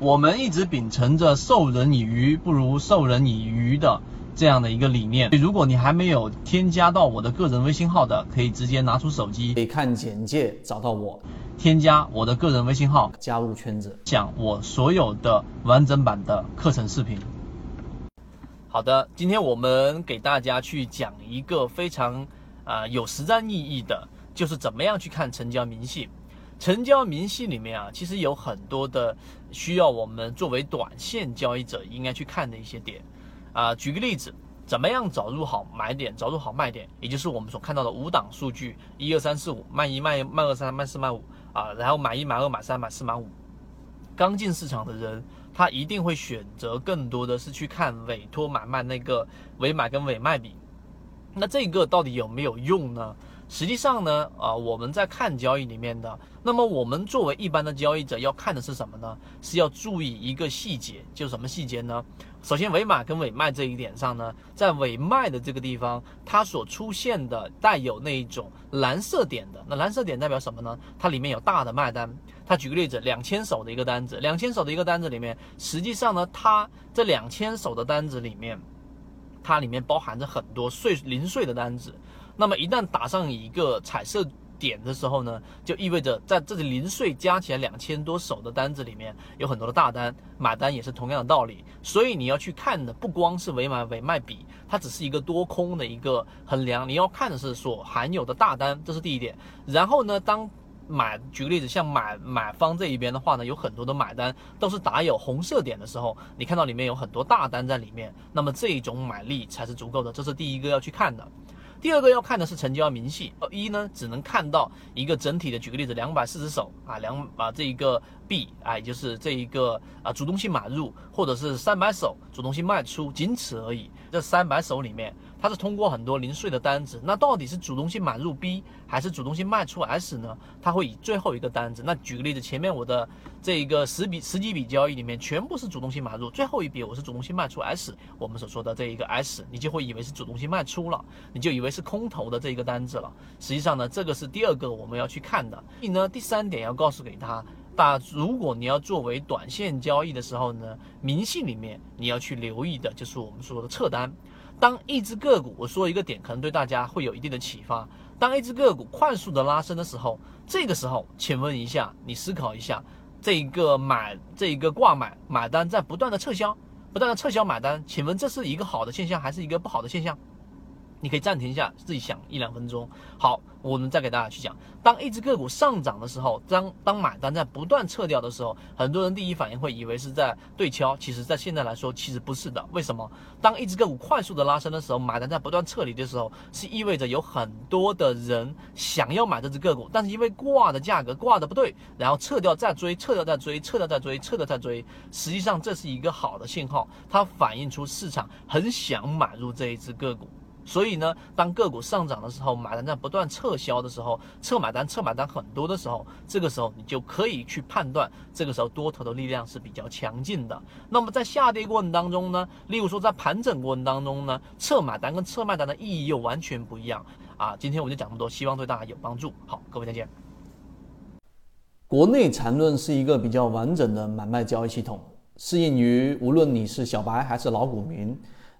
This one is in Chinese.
我们一直秉承着授人以鱼不如授人以渔的这样的一个理念。如果你还没有添加到我的个人微信号的，可以直接拿出手机，可以看简介找到我，添加我的个人微信号，加入圈子，讲我所有的完整版的课程视频。好的，今天我们给大家去讲一个非常啊有实战意义的，就是怎么样去看成交明细。成交明细里面啊，其实有很多的需要我们作为短线交易者应该去看的一些点啊。举个例子，怎么样找入好买点，找入好卖点，也就是我们所看到的五档数据：一二三四五，卖一卖卖二三卖四卖五啊，然后买一买二买三买四买五。刚进市场的人，他一定会选择更多的是去看委托买卖那个委买跟委卖比。那这个到底有没有用呢？实际上呢，啊，我们在看交易里面的，那么我们作为一般的交易者要看的是什么呢？是要注意一个细节，就是什么细节呢？首先，尾码跟尾卖这一点上呢，在尾卖的这个地方，它所出现的带有那一种蓝色点的，那蓝色点代表什么呢？它里面有大的卖单。它举个例子，两千手的一个单子，两千手的一个单子里面，实际上呢，它这两千手的单子里面，它里面包含着很多碎零碎的单子。那么一旦打上一个彩色点的时候呢，就意味着在这里零碎加起来两千多手的单子里面有很多的大单，买单也是同样的道理。所以你要去看的不光是尾买尾卖比，它只是一个多空的一个衡量，你要看的是所含有的大单，这是第一点。然后呢，当买举个例子，像买买方这一边的话呢，有很多的买单都是打有红色点的时候，你看到里面有很多大单在里面，那么这种买力才是足够的，这是第一个要去看的。第二个要看的是成交明细，一呢只能看到一个整体的，举个例子，两百四十手啊，两啊这一个币啊，也就是这一个啊主动性买入，或者是三百手主动性卖出，仅此而已。这三百手里面。它是通过很多零碎的单子，那到底是主动性买入 B 还是主动性卖出 S 呢？它会以最后一个单子。那举个例子，前面我的这一个十笔十几笔交易里面全部是主动性买入，最后一笔我是主动性卖出 S，我们所说的这一个 S，你就会以为是主动性卖出了，你就以为是空头的这一个单子了。实际上呢，这个是第二个我们要去看的。所以呢，第三点要告诉给他，把如果你要作为短线交易的时候呢，明细里面你要去留意的就是我们说的撤单。当一只个股，我说一个点，可能对大家会有一定的启发。当一只个股快速的拉升的时候，这个时候，请问一下，你思考一下，这一个买，这一个挂买买单在不断的撤销，不断的撤销买单，请问这是一个好的现象还是一个不好的现象？你可以暂停一下，自己想一两分钟。好，我们再给大家去讲。当一只个股上涨的时候，当当买单在不断撤掉的时候，很多人第一反应会以为是在对敲，其实在现在来说，其实不是的。为什么？当一只个股快速的拉升的时候，买单在不断撤离的时候，是意味着有很多的人想要买这只个股，但是因为挂的价格挂的不对，然后撤掉再追，撤掉再追，撤掉再追，撤掉再追。实际上这是一个好的信号，它反映出市场很想买入这一只个股。所以呢，当个股上涨的时候，买单在不断撤销的时候，撤买单、撤买单很多的时候，这个时候你就可以去判断，这个时候多头的力量是比较强劲的。那么在下跌过程当中呢，例如说在盘整过程当中呢，撤买单跟撤卖单的意义又完全不一样啊。今天我就讲这么多，希望对大家有帮助。好，各位再见。国内缠论是一个比较完整的买卖交易系统，适应于无论你是小白还是老股民。